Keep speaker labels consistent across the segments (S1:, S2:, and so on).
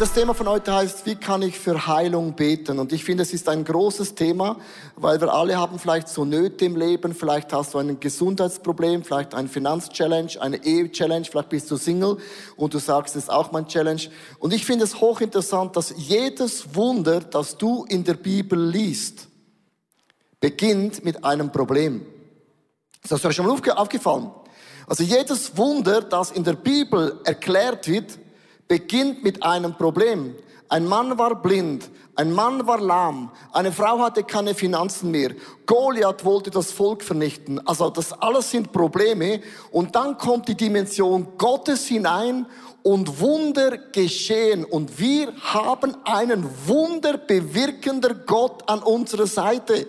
S1: das Thema von heute heißt, wie kann ich für Heilung beten? Und ich finde, es ist ein großes Thema, weil wir alle haben vielleicht so Nöte im Leben. Vielleicht hast du ein Gesundheitsproblem, vielleicht ein Finanzchallenge, eine Ehe-Challenge, vielleicht bist du Single und du sagst, das ist auch mein Challenge. Und ich finde es hochinteressant, dass jedes Wunder, das du in der Bibel liest, beginnt mit einem Problem. Ist das euch schon mal aufgefallen? Also jedes Wunder, das in der Bibel erklärt wird, beginnt mit einem Problem. Ein Mann war blind, ein Mann war lahm, eine Frau hatte keine Finanzen mehr, Goliath wollte das Volk vernichten. Also das alles sind Probleme und dann kommt die Dimension Gottes hinein und Wunder geschehen und wir haben einen wunderbewirkender Gott an unserer Seite.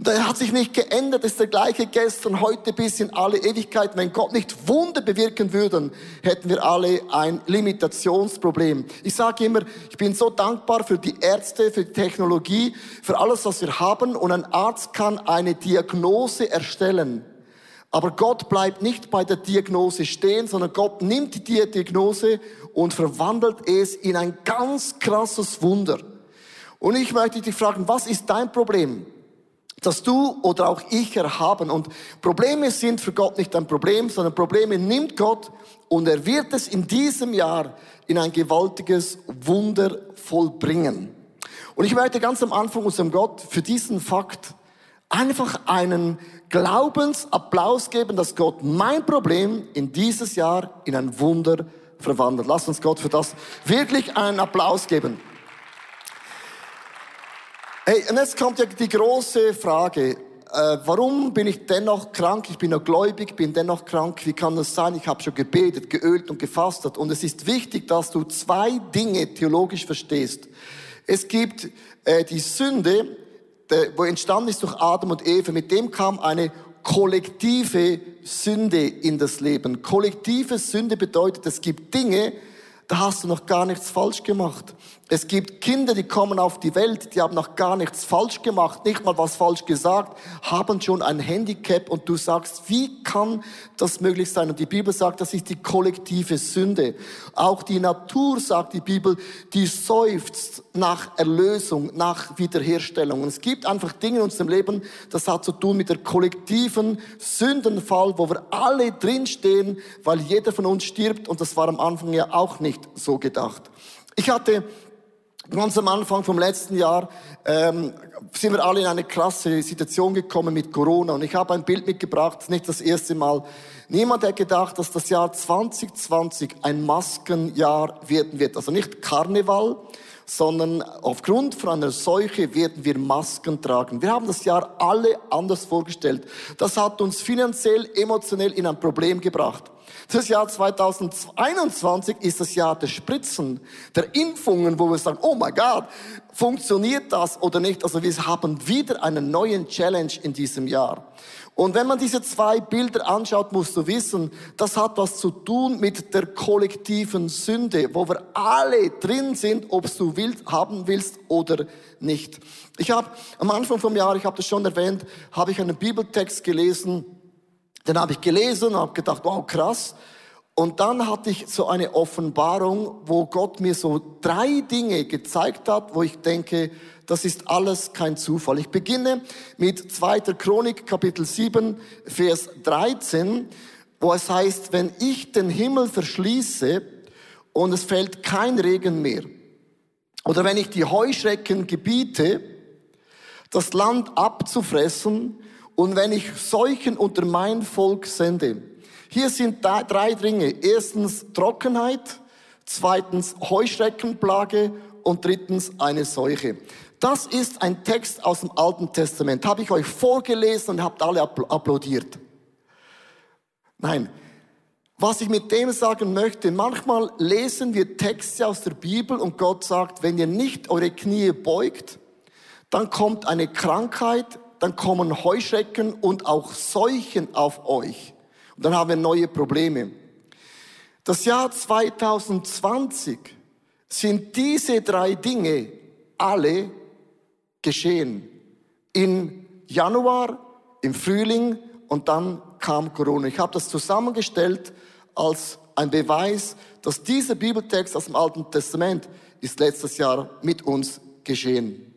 S1: Und er hat sich nicht geändert, ist der gleiche gestern, heute bis in alle Ewigkeit. Wenn Gott nicht Wunder bewirken würde, hätten wir alle ein Limitationsproblem. Ich sage immer, ich bin so dankbar für die Ärzte, für die Technologie, für alles, was wir haben. Und ein Arzt kann eine Diagnose erstellen. Aber Gott bleibt nicht bei der Diagnose stehen, sondern Gott nimmt die Diagnose und verwandelt es in ein ganz krasses Wunder. Und ich möchte dich fragen, was ist dein Problem? Dass du oder auch ich erhaben. Und Probleme sind für Gott nicht ein Problem, sondern Probleme nimmt Gott und er wird es in diesem Jahr in ein gewaltiges Wunder vollbringen. Und ich möchte ganz am Anfang unserem Gott für diesen Fakt einfach einen Glaubensapplaus geben, dass Gott mein Problem in dieses Jahr in ein Wunder verwandelt. Lass uns Gott für das wirklich einen Applaus geben. Hey, und jetzt kommt ja die große Frage. Äh, warum bin ich dennoch krank? Ich bin noch gläubig, bin dennoch krank. Wie kann das sein? Ich habe schon gebetet, geölt und gefastet. Und es ist wichtig, dass du zwei Dinge theologisch verstehst. Es gibt äh, die Sünde, der, wo entstanden ist durch Adam und Eva. Mit dem kam eine kollektive Sünde in das Leben. Kollektive Sünde bedeutet, es gibt Dinge, da hast du noch gar nichts falsch gemacht. Es gibt Kinder, die kommen auf die Welt, die haben noch gar nichts falsch gemacht, nicht mal was falsch gesagt, haben schon ein Handicap und du sagst, wie kann das möglich sein? Und die Bibel sagt, das ist die kollektive Sünde. Auch die Natur, sagt die Bibel, die seufzt nach Erlösung, nach Wiederherstellung. Und es gibt einfach Dinge in unserem Leben, das hat zu tun mit der kollektiven Sündenfall, wo wir alle drinstehen, weil jeder von uns stirbt und das war am Anfang ja auch nicht so gedacht. Ich hatte Ganz am Anfang vom letzten Jahr ähm, sind wir alle in eine krasse Situation gekommen mit Corona. Und ich habe ein Bild mitgebracht, nicht das erste Mal. Niemand hat gedacht, dass das Jahr 2020 ein Maskenjahr werden wird. Also nicht Karneval, sondern aufgrund von einer Seuche werden wir Masken tragen. Wir haben das Jahr alle anders vorgestellt. Das hat uns finanziell, emotionell in ein Problem gebracht. Das Jahr 2021 ist das Jahr der Spritzen, der Impfungen, wo wir sagen, oh mein Gott, funktioniert das oder nicht? Also wir haben wieder einen neuen Challenge in diesem Jahr. Und wenn man diese zwei Bilder anschaut, musst du wissen, das hat was zu tun mit der kollektiven Sünde, wo wir alle drin sind, ob du willst, haben willst oder nicht. Ich habe am Anfang vom Jahr, ich habe das schon erwähnt, habe ich einen Bibeltext gelesen, den habe ich gelesen und habe gedacht, wow, krass. Und dann hatte ich so eine Offenbarung, wo Gott mir so drei Dinge gezeigt hat, wo ich denke, das ist alles kein Zufall. Ich beginne mit 2. Chronik, Kapitel 7, Vers 13, wo es heißt, wenn ich den Himmel verschließe und es fällt kein Regen mehr, oder wenn ich die Heuschrecken gebiete, das Land abzufressen und wenn ich Seuchen unter mein Volk sende. Hier sind drei Dinge. Erstens Trockenheit, zweitens Heuschreckenplage und drittens eine Seuche. Das ist ein Text aus dem Alten Testament. Habe ich euch vorgelesen und habt alle applaudiert. Nein. Was ich mit dem sagen möchte, manchmal lesen wir Texte aus der Bibel und Gott sagt, wenn ihr nicht eure Knie beugt, dann kommt eine Krankheit, dann kommen Heuschrecken und auch Seuchen auf euch. Und dann haben wir neue Probleme. Das Jahr 2020 sind diese drei Dinge alle geschehen. Im Januar, im Frühling und dann kam Corona. Ich habe das zusammengestellt als ein Beweis, dass dieser Bibeltext aus dem Alten Testament ist letztes Jahr mit uns geschehen.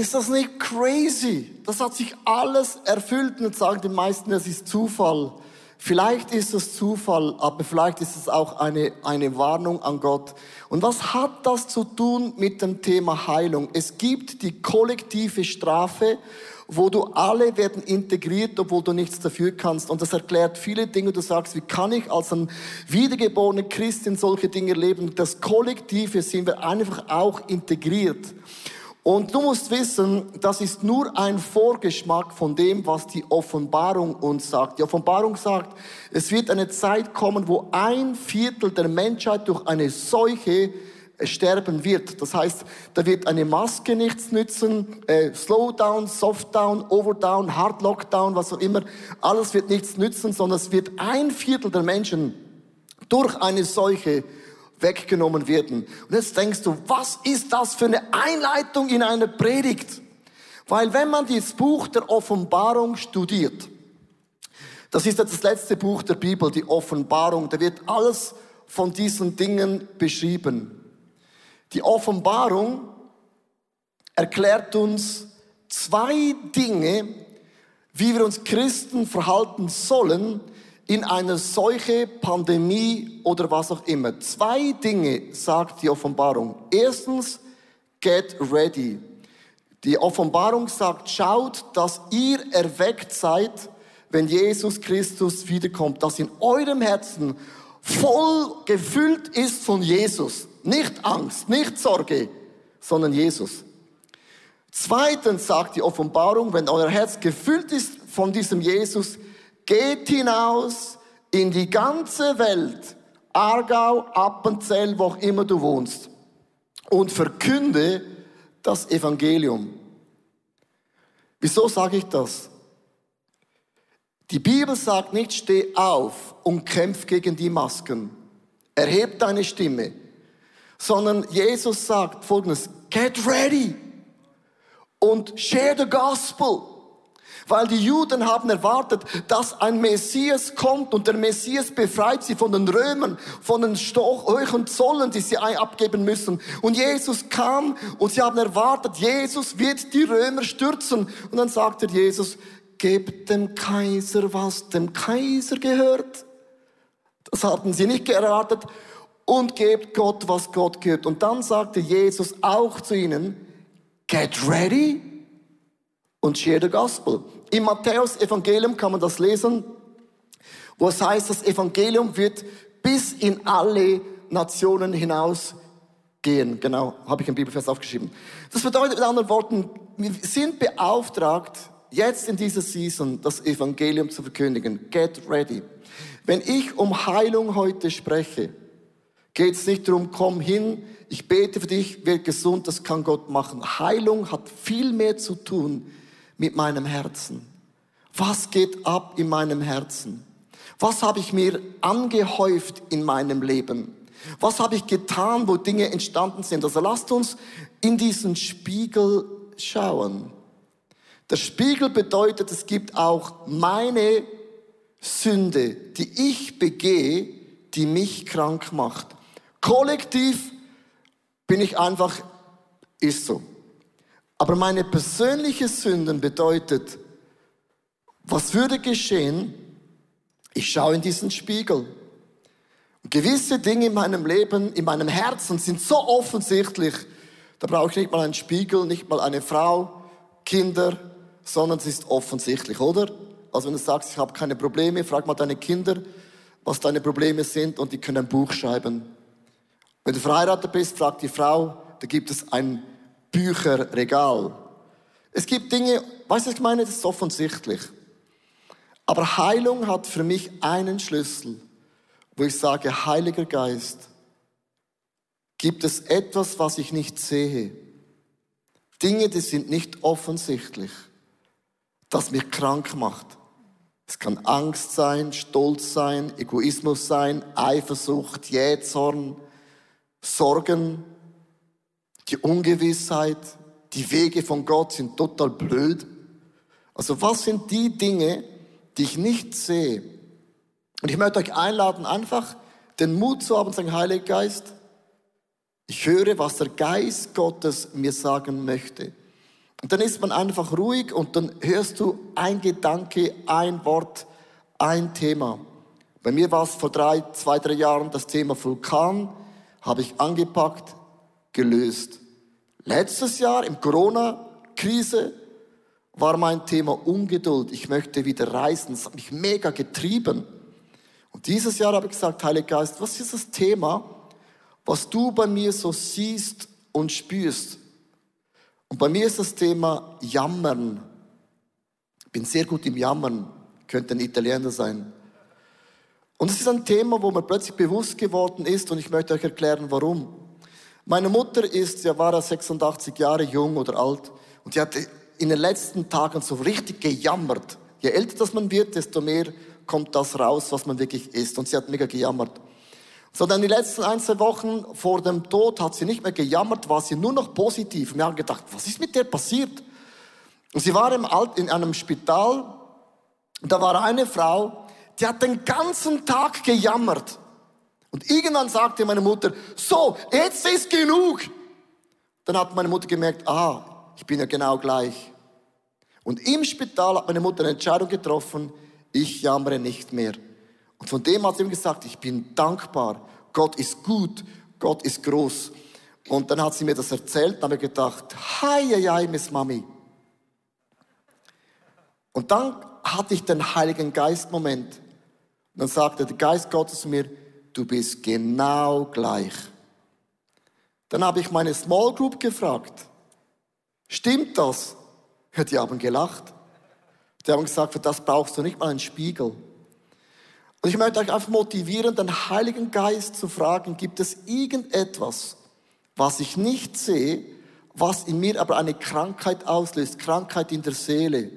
S1: Ist das nicht crazy? Das hat sich alles erfüllt und sagen die meisten, es ist Zufall. Vielleicht ist es Zufall, aber vielleicht ist es auch eine, eine Warnung an Gott. Und was hat das zu tun mit dem Thema Heilung? Es gibt die kollektive Strafe, wo du alle werden integriert, obwohl du nichts dafür kannst. Und das erklärt viele Dinge. Du sagst, wie kann ich als ein wiedergeborener Christ in solche Dinge leben? Das Kollektive sind wir einfach auch integriert. Und du musst wissen, das ist nur ein Vorgeschmack von dem, was die Offenbarung uns sagt. Die Offenbarung sagt, es wird eine Zeit kommen, wo ein Viertel der Menschheit durch eine Seuche äh, sterben wird. Das heißt, da wird eine Maske nichts nützen, äh, Slowdown, Softdown, Overdown, Hard Lockdown, was auch immer, alles wird nichts nützen, sondern es wird ein Viertel der Menschen durch eine Seuche weggenommen werden. Und jetzt denkst du, was ist das für eine Einleitung in eine Predigt? Weil wenn man das Buch der Offenbarung studiert, das ist jetzt das letzte Buch der Bibel, die Offenbarung, da wird alles von diesen Dingen beschrieben. Die Offenbarung erklärt uns zwei Dinge, wie wir uns Christen verhalten sollen, in einer Seuche, Pandemie oder was auch immer. Zwei Dinge sagt die Offenbarung. Erstens, get ready. Die Offenbarung sagt, schaut, dass ihr erweckt seid, wenn Jesus Christus wiederkommt, dass in eurem Herzen voll gefüllt ist von Jesus. Nicht Angst, nicht Sorge, sondern Jesus. Zweitens sagt die Offenbarung, wenn euer Herz gefüllt ist von diesem Jesus, Geht hinaus in die ganze Welt, Aargau, Appenzell, wo auch immer du wohnst, und verkünde das Evangelium. Wieso sage ich das? Die Bibel sagt nicht, steh auf und kämpf gegen die Masken. Erheb deine Stimme. Sondern Jesus sagt folgendes, get ready und share the gospel. Weil die Juden haben erwartet, dass ein Messias kommt und der Messias befreit sie von den Römern, von den hohen Zollen, die sie abgeben müssen. Und Jesus kam und sie haben erwartet, Jesus wird die Römer stürzen. Und dann sagte Jesus, gebt dem Kaiser, was dem Kaiser gehört. Das hatten sie nicht erwartet. Und gebt Gott, was Gott gehört. Und dann sagte Jesus auch zu ihnen, get ready und share the gospel. Im Matthäus Evangelium kann man das lesen, wo es heißt, das Evangelium wird bis in alle Nationen hinaus gehen. Genau, habe ich im Bibelvers aufgeschrieben. Das bedeutet mit anderen Worten, wir sind beauftragt, jetzt in dieser Season das Evangelium zu verkündigen. Get ready. Wenn ich um Heilung heute spreche, geht es nicht darum, komm hin, ich bete für dich, wird gesund, das kann Gott machen. Heilung hat viel mehr zu tun mit meinem Herzen? Was geht ab in meinem Herzen? Was habe ich mir angehäuft in meinem Leben? Was habe ich getan, wo Dinge entstanden sind? Also lasst uns in diesen Spiegel schauen. Der Spiegel bedeutet, es gibt auch meine Sünde, die ich begehe, die mich krank macht. Kollektiv bin ich einfach, ist so. Aber meine persönliche Sünden bedeutet, was würde geschehen? Ich schaue in diesen Spiegel. Und gewisse Dinge in meinem Leben, in meinem Herzen sind so offensichtlich, da brauche ich nicht mal einen Spiegel, nicht mal eine Frau, Kinder, sondern es ist offensichtlich, oder? Also wenn du sagst, ich habe keine Probleme, frag mal deine Kinder, was deine Probleme sind und die können ein Buch schreiben. Wenn du verheiratet bist, frag die Frau, da gibt es ein Bücherregal. Es gibt Dinge, weißt du, ich meine? Das ist offensichtlich. Aber Heilung hat für mich einen Schlüssel, wo ich sage, Heiliger Geist, gibt es etwas, was ich nicht sehe? Dinge, die sind nicht offensichtlich, das mich krank macht. Es kann Angst sein, Stolz sein, Egoismus sein, Eifersucht, Jähzorn, Sorgen, die Ungewissheit, die Wege von Gott sind total blöd. Also was sind die Dinge, die ich nicht sehe? Und ich möchte euch einladen, einfach den Mut zu haben sagen, Heiliger Geist, ich höre, was der Geist Gottes mir sagen möchte. Und dann ist man einfach ruhig und dann hörst du ein Gedanke, ein Wort, ein Thema. Bei mir war es vor drei, zwei, drei Jahren das Thema Vulkan, habe ich angepackt, gelöst. Letztes Jahr im Corona-Krise war mein Thema Ungeduld. Ich möchte wieder reisen. Das hat mich mega getrieben. Und dieses Jahr habe ich gesagt, Heiliger Geist, was ist das Thema, was du bei mir so siehst und spürst? Und bei mir ist das Thema Jammern. Ich bin sehr gut im Jammern. Könnte ein Italiener sein. Und es ist ein Thema, wo mir plötzlich bewusst geworden ist und ich möchte euch erklären, warum. Meine Mutter ist, ja war 86 Jahre jung oder alt und die hatte in den letzten Tagen so richtig gejammert. Je älter das man wird, desto mehr kommt das raus, was man wirklich ist. Und sie hat mega gejammert. So dann die letzten ein, zwei Wochen vor dem Tod hat sie nicht mehr gejammert, war sie nur noch positiv. Wir haben gedacht, was ist mit der passiert? Und sie war im Alt, in einem Spital. Und da war eine Frau, die hat den ganzen Tag gejammert. Und irgendwann sagte meine Mutter, so, jetzt ist genug. Dann hat meine Mutter gemerkt, ah, ich bin ja genau gleich. Und im Spital hat meine Mutter eine Entscheidung getroffen, ich jammere nicht mehr. Und von dem hat sie ihm gesagt, ich bin dankbar. Gott ist gut, Gott ist groß. Und dann hat sie mir das erzählt und habe gedacht, hi, hi, hi, Miss Mami. Und dann hatte ich den Heiligen Geist Moment. Und dann sagte der Geist Gottes mir, du bist genau gleich. Dann habe ich meine Small Group gefragt, stimmt das? Die haben gelacht. Die haben gesagt, für das brauchst du nicht mal einen Spiegel. Und ich möchte euch einfach motivieren, den Heiligen Geist zu fragen, gibt es irgendetwas, was ich nicht sehe, was in mir aber eine Krankheit auslöst, Krankheit in der Seele,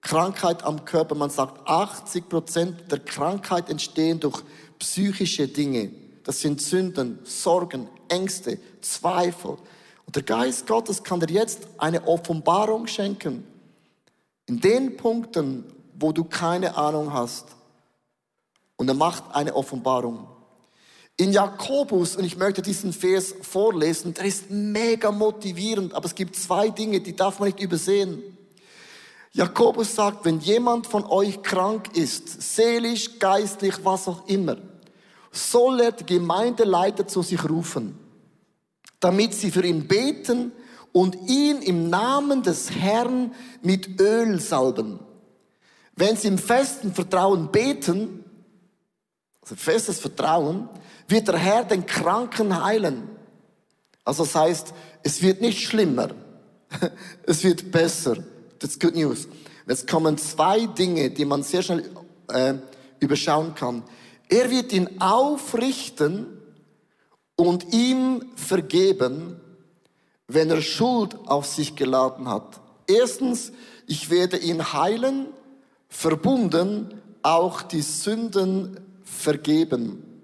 S1: Krankheit am Körper. Man sagt, 80 Prozent der Krankheit entstehen durch psychische Dinge. Das sind Sünden, Sorgen, Ängste, Zweifel. Und der Geist Gottes kann dir jetzt eine Offenbarung schenken. In den Punkten, wo du keine Ahnung hast. Und er macht eine Offenbarung. In Jakobus, und ich möchte diesen Vers vorlesen, der ist mega motivierend, aber es gibt zwei Dinge, die darf man nicht übersehen. Jakobus sagt, wenn jemand von euch krank ist, seelisch, geistlich, was auch immer, soll er die Gemeindeleiter zu sich rufen, damit sie für ihn beten und ihn im Namen des Herrn mit Öl salben. Wenn sie im festen Vertrauen beten, also festes Vertrauen, wird der Herr den Kranken heilen. Also das heißt, es wird nicht schlimmer, es wird besser. Das ist good news. Jetzt kommen zwei Dinge, die man sehr schnell äh, überschauen kann. Er wird ihn aufrichten und ihm vergeben, wenn er Schuld auf sich geladen hat. Erstens, ich werde ihn heilen, verbunden auch die Sünden vergeben.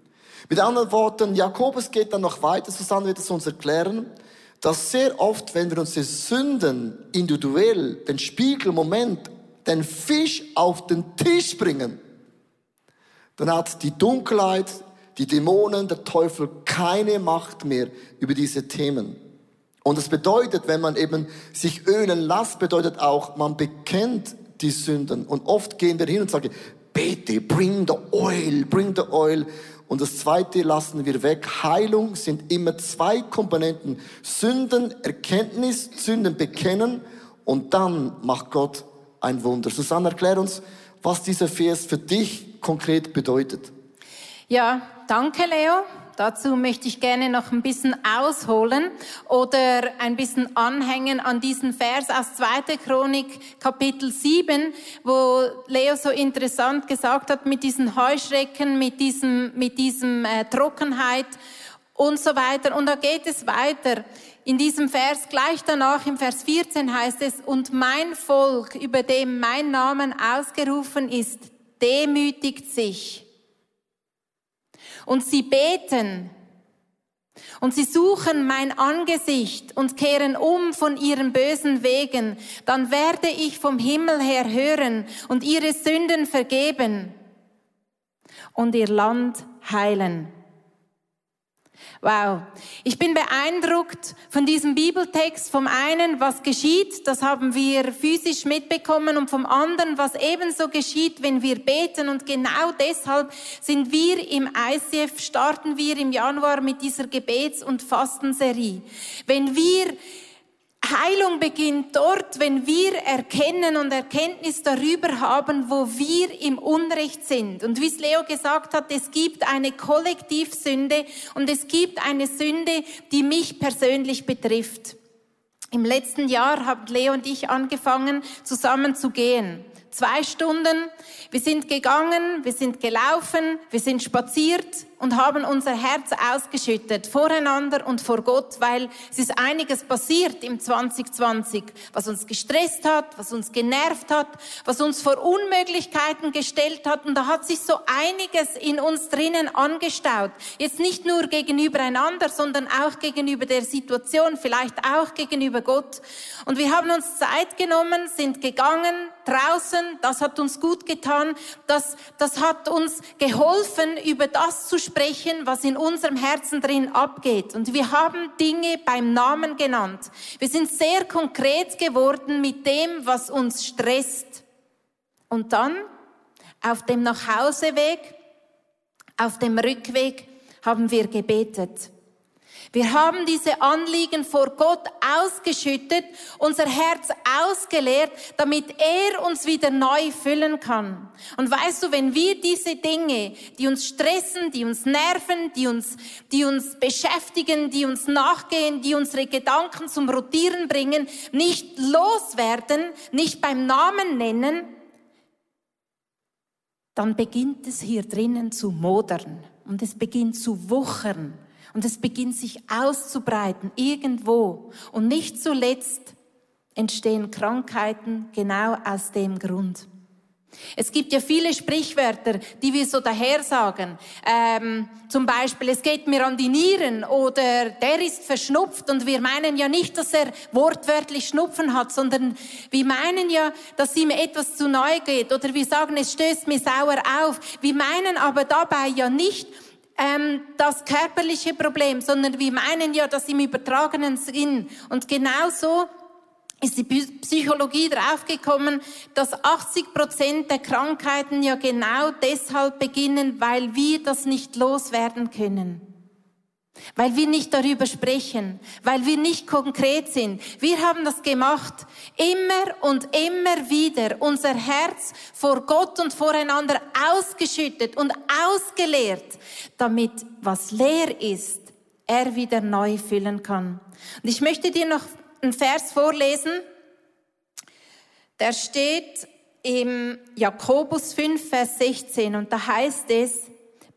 S1: Mit anderen Worten, Jakobus geht dann noch weiter, Susanne wird es uns erklären, dass sehr oft, wenn wir unsere Sünden individuell, den Spiegelmoment, den Fisch auf den Tisch bringen, dann hat die Dunkelheit, die Dämonen, der Teufel keine Macht mehr über diese Themen. Und das bedeutet, wenn man eben sich ölen lässt, bedeutet auch, man bekennt die Sünden. Und oft gehen wir hin und sagen, bete, bring the oil, bring the oil. Und das zweite lassen wir weg. Heilung sind immer zwei Komponenten. Sünden, Erkenntnis, Sünden bekennen und dann macht Gott ein Wunder. Susanne, erklär uns, was dieser Vers für dich konkret bedeutet.
S2: Ja, danke Leo. Dazu möchte ich gerne noch ein bisschen ausholen oder ein bisschen anhängen an diesen Vers aus 2. Chronik Kapitel 7, wo Leo so interessant gesagt hat mit diesen Heuschrecken, mit diesem, mit diesem äh, Trockenheit und so weiter. Und da geht es weiter. In diesem Vers gleich danach, im Vers 14 heißt es, und mein Volk, über dem mein Namen ausgerufen ist, demütigt sich und sie beten und sie suchen mein Angesicht und kehren um von ihren bösen Wegen, dann werde ich vom Himmel her hören und ihre Sünden vergeben und ihr Land heilen. Wow. Ich bin beeindruckt von diesem Bibeltext. Vom einen, was geschieht, das haben wir physisch mitbekommen und vom anderen, was ebenso geschieht, wenn wir beten. Und genau deshalb sind wir im ICF, starten wir im Januar mit dieser Gebets- und Fastenserie. Wenn wir Heilung beginnt dort, wenn wir erkennen und Erkenntnis darüber haben, wo wir im Unrecht sind. Und wie es Leo gesagt hat, es gibt eine Kollektivsünde und es gibt eine Sünde, die mich persönlich betrifft. Im letzten Jahr haben Leo und ich angefangen, zusammen zu gehen. Zwei Stunden. Wir sind gegangen, wir sind gelaufen, wir sind spaziert und haben unser Herz ausgeschüttet voreinander und vor Gott, weil es ist einiges passiert im 2020, was uns gestresst hat, was uns genervt hat, was uns vor Unmöglichkeiten gestellt hat und da hat sich so einiges in uns drinnen angestaut. Jetzt nicht nur gegenüber einander, sondern auch gegenüber der Situation, vielleicht auch gegenüber Gott. Und wir haben uns Zeit genommen, sind gegangen, draußen, das hat uns gut getan, das, das hat uns geholfen, über das zu sprechen, sprechen, was in unserem Herzen drin abgeht. Und wir haben Dinge beim Namen genannt. Wir sind sehr konkret geworden mit dem, was uns stresst. Und dann auf dem Nachhauseweg, auf dem Rückweg haben wir gebetet. Wir haben diese Anliegen vor Gott ausgeschüttet, unser Herz ausgeleert, damit er uns wieder neu füllen kann. Und weißt du, wenn wir diese Dinge, die uns stressen, die uns nerven, die uns, die uns beschäftigen, die uns nachgehen, die unsere Gedanken zum Rotieren bringen, nicht loswerden, nicht beim Namen nennen, dann beginnt es hier drinnen zu modern und es beginnt zu wuchern und es beginnt sich auszubreiten irgendwo. Und nicht zuletzt entstehen Krankheiten genau aus dem Grund. Es gibt ja viele Sprichwörter, die wir so daher sagen. Ähm, zum Beispiel, es geht mir an die Nieren oder der ist verschnupft und wir meinen ja nicht, dass er wortwörtlich Schnupfen hat, sondern wir meinen ja, dass ihm etwas zu neu geht oder wir sagen, es stößt mir sauer auf. Wir meinen aber dabei ja nicht, ähm, das körperliche Problem, sondern wir meinen ja das im übertragenen Sinn. Und genauso ist die Psychologie draufgekommen, dass 80 Prozent der Krankheiten ja genau deshalb beginnen, weil wir das nicht loswerden können. Weil wir nicht darüber sprechen, weil wir nicht konkret sind. Wir haben das gemacht, immer und immer wieder unser Herz vor Gott und voreinander ausgeschüttet und ausgeleert, damit was leer ist, er wieder neu füllen kann. Und ich möchte dir noch einen Vers vorlesen. Der steht im Jakobus 5, Vers 16 und da heißt es,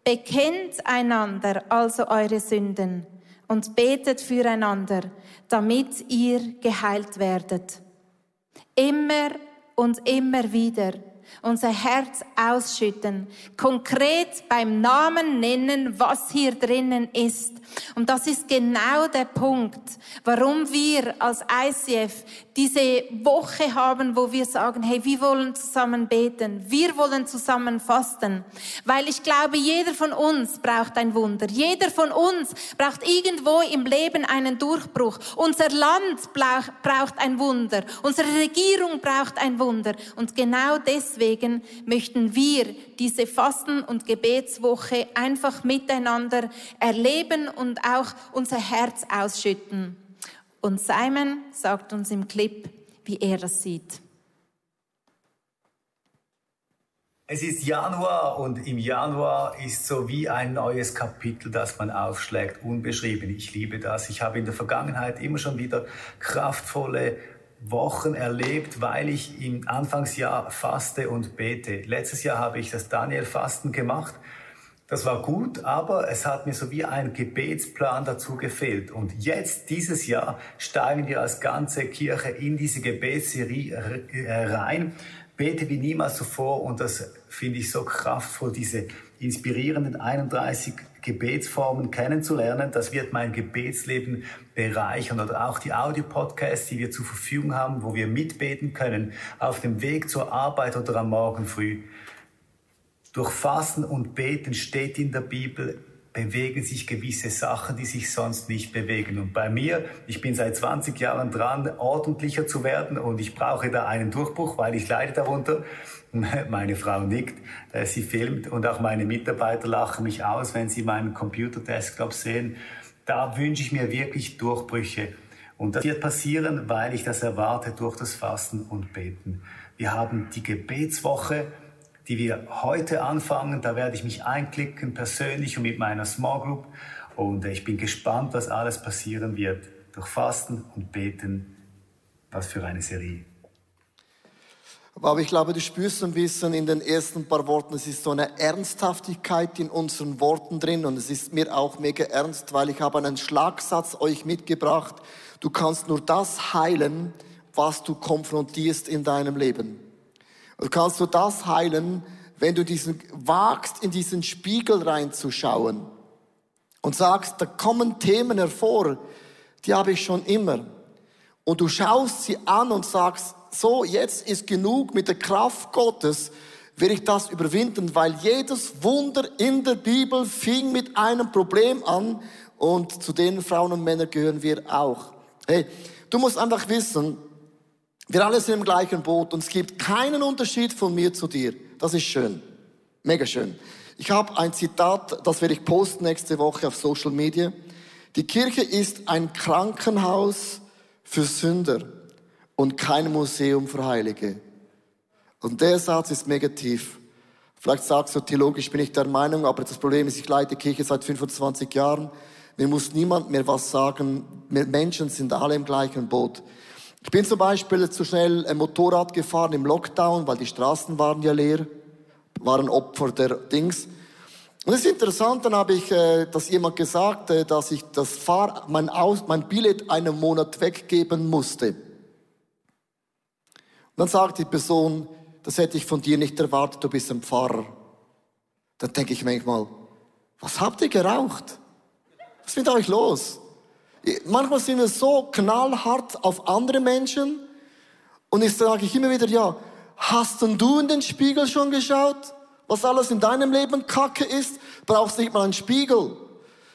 S2: Bekennt einander also eure Sünden und betet füreinander, damit ihr geheilt werdet. Immer und immer wieder unser Herz ausschütten, konkret beim Namen nennen, was hier drinnen ist. Und das ist genau der Punkt, warum wir als ICF diese Woche haben, wo wir sagen, hey, wir wollen zusammen beten, wir wollen zusammen fasten, weil ich glaube, jeder von uns braucht ein Wunder, jeder von uns braucht irgendwo im Leben einen Durchbruch. Unser Land braucht ein Wunder, unsere Regierung braucht ein Wunder. Und genau deswegen möchten wir diese Fasten- und Gebetswoche einfach miteinander erleben und auch unser Herz ausschütten. Und Simon sagt uns im Clip, wie er das sieht.
S3: Es ist Januar und im Januar ist so wie ein neues Kapitel, das man aufschlägt, unbeschrieben. Ich liebe das. Ich habe in der Vergangenheit immer schon wieder kraftvolle Wochen erlebt, weil ich im Anfangsjahr faste und bete. Letztes Jahr habe ich das Daniel-Fasten gemacht. Das war gut, aber es hat mir so wie ein Gebetsplan dazu gefehlt. Und jetzt, dieses Jahr, steigen wir als ganze Kirche in diese Gebetsserie rein. Bete wie niemals zuvor und das finde ich so kraftvoll, diese inspirierenden 31 Gebetsformen kennenzulernen. Das wird mein Gebetsleben bereichern oder auch die Audio-Podcasts, die wir zur Verfügung haben, wo wir mitbeten können auf dem Weg zur Arbeit oder am Morgen früh. Durch Fasten und Beten steht in der Bibel, bewegen sich gewisse Sachen, die sich sonst nicht bewegen. Und bei mir, ich bin seit 20 Jahren dran, ordentlicher zu werden und ich brauche da einen Durchbruch, weil ich leide darunter. Meine Frau nickt, äh, sie filmt und auch meine Mitarbeiter lachen mich aus, wenn sie meinen Computer-Desktop sehen. Da wünsche ich mir wirklich Durchbrüche. Und das wird passieren, weil ich das erwarte durch das Fasten und Beten. Wir haben die Gebetswoche, die wir heute anfangen. Da werde ich mich einklicken, persönlich und mit meiner Small Group. Und äh, ich bin gespannt, was alles passieren wird. Durch Fasten und Beten. Was für eine Serie.
S1: Aber ich glaube, du spürst ein bisschen in den ersten paar Worten, es ist so eine Ernsthaftigkeit in unseren Worten drin und es ist mir auch mega ernst, weil ich habe einen Schlagsatz euch mitgebracht. Du kannst nur das heilen, was du konfrontierst in deinem Leben. Du kannst nur das heilen, wenn du diesen wagst, in diesen Spiegel reinzuschauen und sagst, da kommen Themen hervor, die habe ich schon immer. Und du schaust sie an und sagst, so, jetzt ist genug mit der Kraft Gottes, will ich das überwinden, weil jedes Wunder in der Bibel fing mit einem Problem an und zu den Frauen und Männern gehören wir auch. Hey, du musst einfach wissen, wir alle sind im gleichen Boot und es gibt keinen Unterschied von mir zu dir. Das ist schön. Mega schön. Ich habe ein Zitat, das werde ich posten nächste Woche auf Social Media. Die Kirche ist ein Krankenhaus für Sünder und kein Museum für Heilige. Und der Satz ist mega tief. Vielleicht sagst du, theologisch bin ich der Meinung, aber das Problem ist, ich leite Kirche seit 25 Jahren. Mir muss niemand mehr was sagen. Wir Menschen sind alle im gleichen Boot. Ich bin zum Beispiel zu schnell ein Motorrad gefahren im Lockdown, weil die Straßen waren ja leer, waren Opfer der Dings. Und es ist interessant, dann habe ich äh, dass jemand gesagt, äh, dass ich das Fahr mein, Aus mein Billett einen Monat weggeben musste. Und dann sagt die Person, das hätte ich von dir nicht erwartet, du bist ein Pfarrer. Dann denke ich manchmal, was habt ihr geraucht? Was ist mit euch los? Manchmal sind wir so knallhart auf andere Menschen und ich sage ich immer wieder, ja, hast denn du in den Spiegel schon geschaut? Was alles in deinem Leben Kacke ist, brauchst nicht mal einen Spiegel.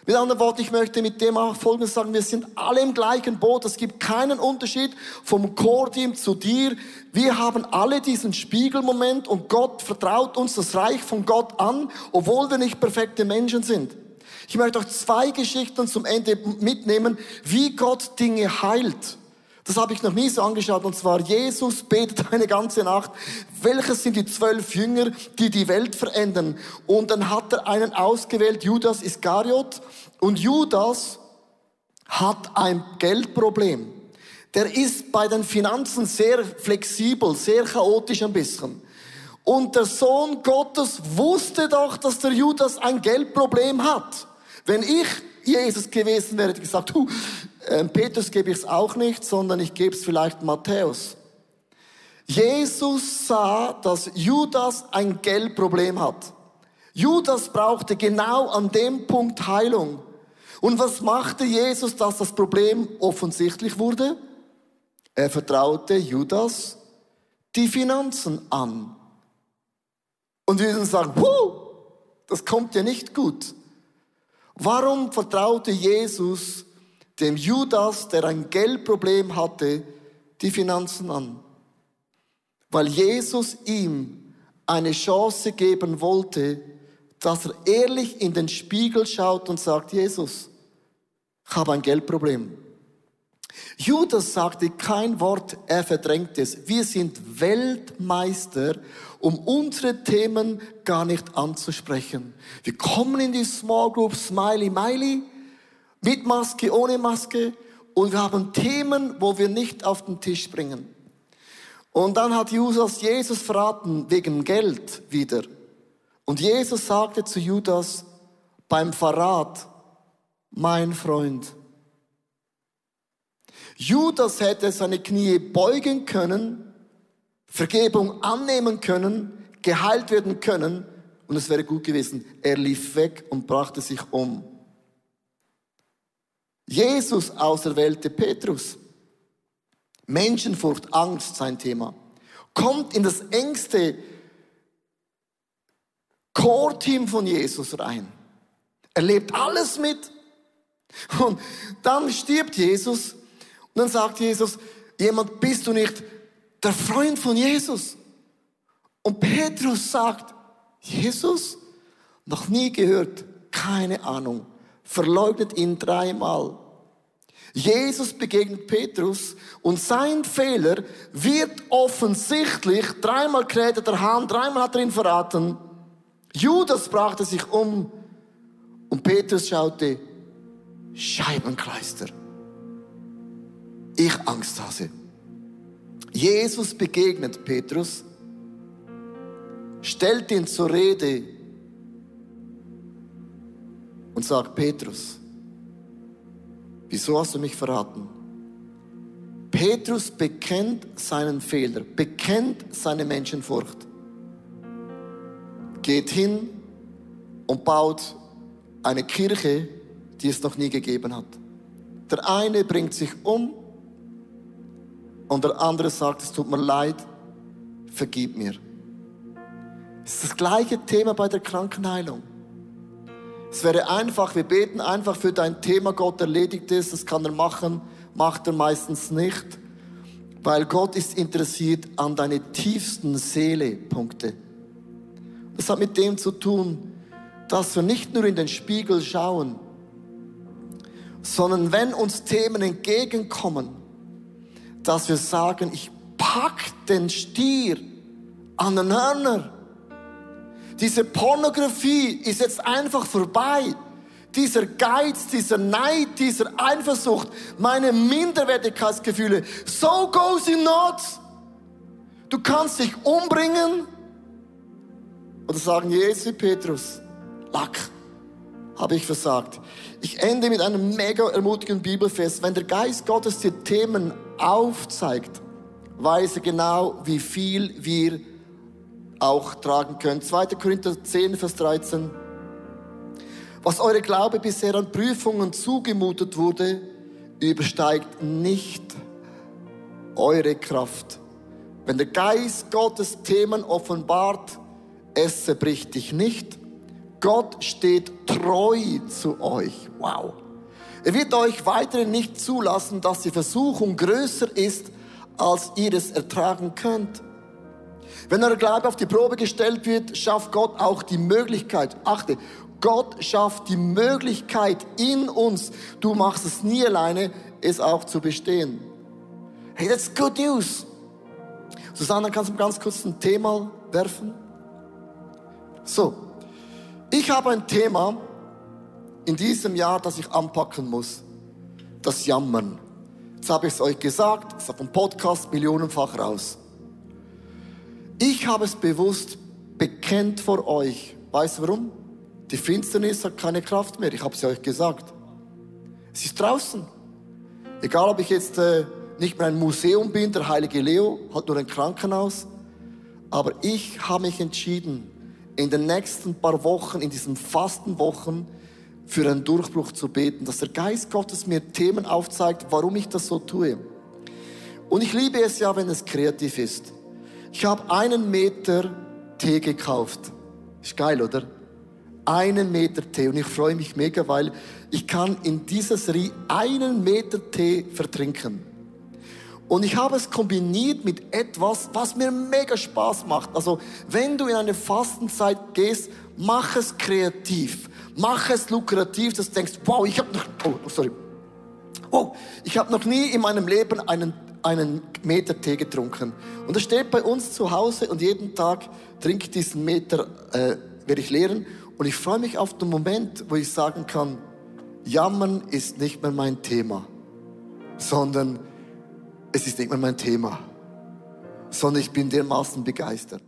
S1: Mit anderen Worten, ich möchte mit dem auch Folgendes sagen, wir sind alle im gleichen Boot. Es gibt keinen Unterschied vom Core-Team zu dir. Wir haben alle diesen Spiegelmoment und Gott vertraut uns das Reich von Gott an, obwohl wir nicht perfekte Menschen sind. Ich möchte euch zwei Geschichten zum Ende mitnehmen, wie Gott Dinge heilt. Das habe ich noch nie so angeschaut. Und zwar, Jesus betet eine ganze Nacht. Welches sind die zwölf Jünger, die die Welt verändern? Und dann hat er einen ausgewählt, Judas Iskariot. Und Judas hat ein Geldproblem. Der ist bei den Finanzen sehr flexibel, sehr chaotisch ein bisschen. Und der Sohn Gottes wusste doch, dass der Judas ein Geldproblem hat. Wenn ich Jesus gewesen wäre, hätte ich gesagt, hu, äh, Petrus gebe ich es auch nicht, sondern ich gebe es vielleicht Matthäus. Jesus sah, dass Judas ein Geldproblem hat. Judas brauchte genau an dem Punkt Heilung. Und was machte Jesus, dass das Problem offensichtlich wurde? Er vertraute Judas die Finanzen an. Und wir würden sagen, Puh, das kommt ja nicht gut. Warum vertraute Jesus dem Judas, der ein Geldproblem hatte, die Finanzen an? Weil Jesus ihm eine Chance geben wollte, dass er ehrlich in den Spiegel schaut und sagt, Jesus, ich habe ein Geldproblem. Judas sagte kein Wort, er verdrängt es. Wir sind Weltmeister, um unsere Themen gar nicht anzusprechen. Wir kommen in die Small Group Smiley Miley, mit Maske, ohne Maske, und wir haben Themen, wo wir nicht auf den Tisch bringen. Und dann hat Judas Jesus verraten wegen Geld wieder. Und Jesus sagte zu Judas beim Verrat, mein Freund. Judas hätte seine Knie beugen können, Vergebung annehmen können, geheilt werden können und es wäre gut gewesen. Er lief weg und brachte sich um. Jesus auserwählte Petrus. Menschenfurcht, Angst sein Thema. Kommt in das engste Core-Team von Jesus rein. Er lebt alles mit. Und dann stirbt Jesus dann sagt Jesus, jemand bist du nicht der Freund von Jesus. Und Petrus sagt, Jesus, noch nie gehört, keine Ahnung, verleugnet ihn dreimal. Jesus begegnet Petrus und sein Fehler wird offensichtlich, dreimal kräht der Hahn, dreimal hat er ihn verraten. Judas brachte sich um und Petrus schaute, Scheibenkleister. Ich Angsthase. Jesus begegnet Petrus, stellt ihn zur Rede und sagt, Petrus, wieso hast du mich verraten? Petrus bekennt seinen Fehler, bekennt seine Menschenfurcht geht hin und baut eine Kirche, die es noch nie gegeben hat. Der eine bringt sich um und der andere sagt, es tut mir leid, vergib mir. Es ist das gleiche Thema bei der Krankenheilung. Es wäre einfach, wir beten einfach für dein Thema, Gott erledigt es, das kann er machen, macht er meistens nicht, weil Gott ist interessiert an deine tiefsten Seele-Punkte. Das hat mit dem zu tun, dass wir nicht nur in den Spiegel schauen, sondern wenn uns Themen entgegenkommen, dass wir sagen, ich pack den Stier an den Hörner. Diese Pornografie ist jetzt einfach vorbei. Dieser Geiz, dieser Neid, dieser Eifersucht, meine Minderwertigkeitsgefühle, so goes it not. Du kannst dich umbringen, oder sagen, Jesus, Petrus, Lack, habe ich versagt. Ich ende mit einem mega ermutigenden Bibelfest. Wenn der Geist Gottes dir Themen aufzeigt, weiß er genau, wie viel wir auch tragen können. 2. Korinther 10, Vers 13. Was eure Glaube bisher an Prüfungen zugemutet wurde, übersteigt nicht eure Kraft. Wenn der Geist Gottes Themen offenbart, es zerbricht dich nicht. Gott steht treu zu euch. Wow. Er wird euch weiterhin nicht zulassen, dass die Versuchung größer ist, als ihr es ertragen könnt. Wenn euer Glaube auf die Probe gestellt wird, schafft Gott auch die Möglichkeit. Achte, Gott schafft die Möglichkeit in uns, du machst es nie alleine, es auch zu bestehen. Hey, that's good news. Susanne, kannst du ganz kurz ein Thema werfen? So, ich habe ein Thema in diesem Jahr, das ich anpacken muss. Das Jammern. Jetzt habe ich es euch gesagt, es ist auf dem Podcast millionenfach raus. Ich habe es bewusst bekennt vor euch. Weißt du warum? Die Finsternis hat keine Kraft mehr. Ich habe es euch gesagt. Es ist draußen. Egal, ob ich jetzt äh, nicht mehr ein Museum bin, der heilige Leo, hat nur ein Krankenhaus. Aber ich habe mich entschieden, in den nächsten paar Wochen, in diesen Fastenwochen, für einen Durchbruch zu beten, dass der Geist Gottes mir Themen aufzeigt, warum ich das so tue. Und ich liebe es ja, wenn es kreativ ist. Ich habe einen Meter Tee gekauft. Ist geil, oder? Einen Meter Tee. Und ich freue mich mega, weil ich kann in dieses Rie einen Meter Tee vertrinken. Und ich habe es kombiniert mit etwas, was mir mega Spaß macht. Also, wenn du in eine Fastenzeit gehst, mach es kreativ. Mach es lukrativ, dass du denkst, wow, ich habe noch, oh, sorry. Oh, ich habe noch nie in meinem Leben einen, einen Meter Tee getrunken. Und das steht bei uns zu Hause und jeden Tag trinke ich diesen Meter, äh, werde ich leeren. Und ich freue mich auf den Moment, wo ich sagen kann, Jammern ist nicht mehr mein Thema, sondern es ist nicht mehr mein Thema, sondern ich bin dermaßen begeistert.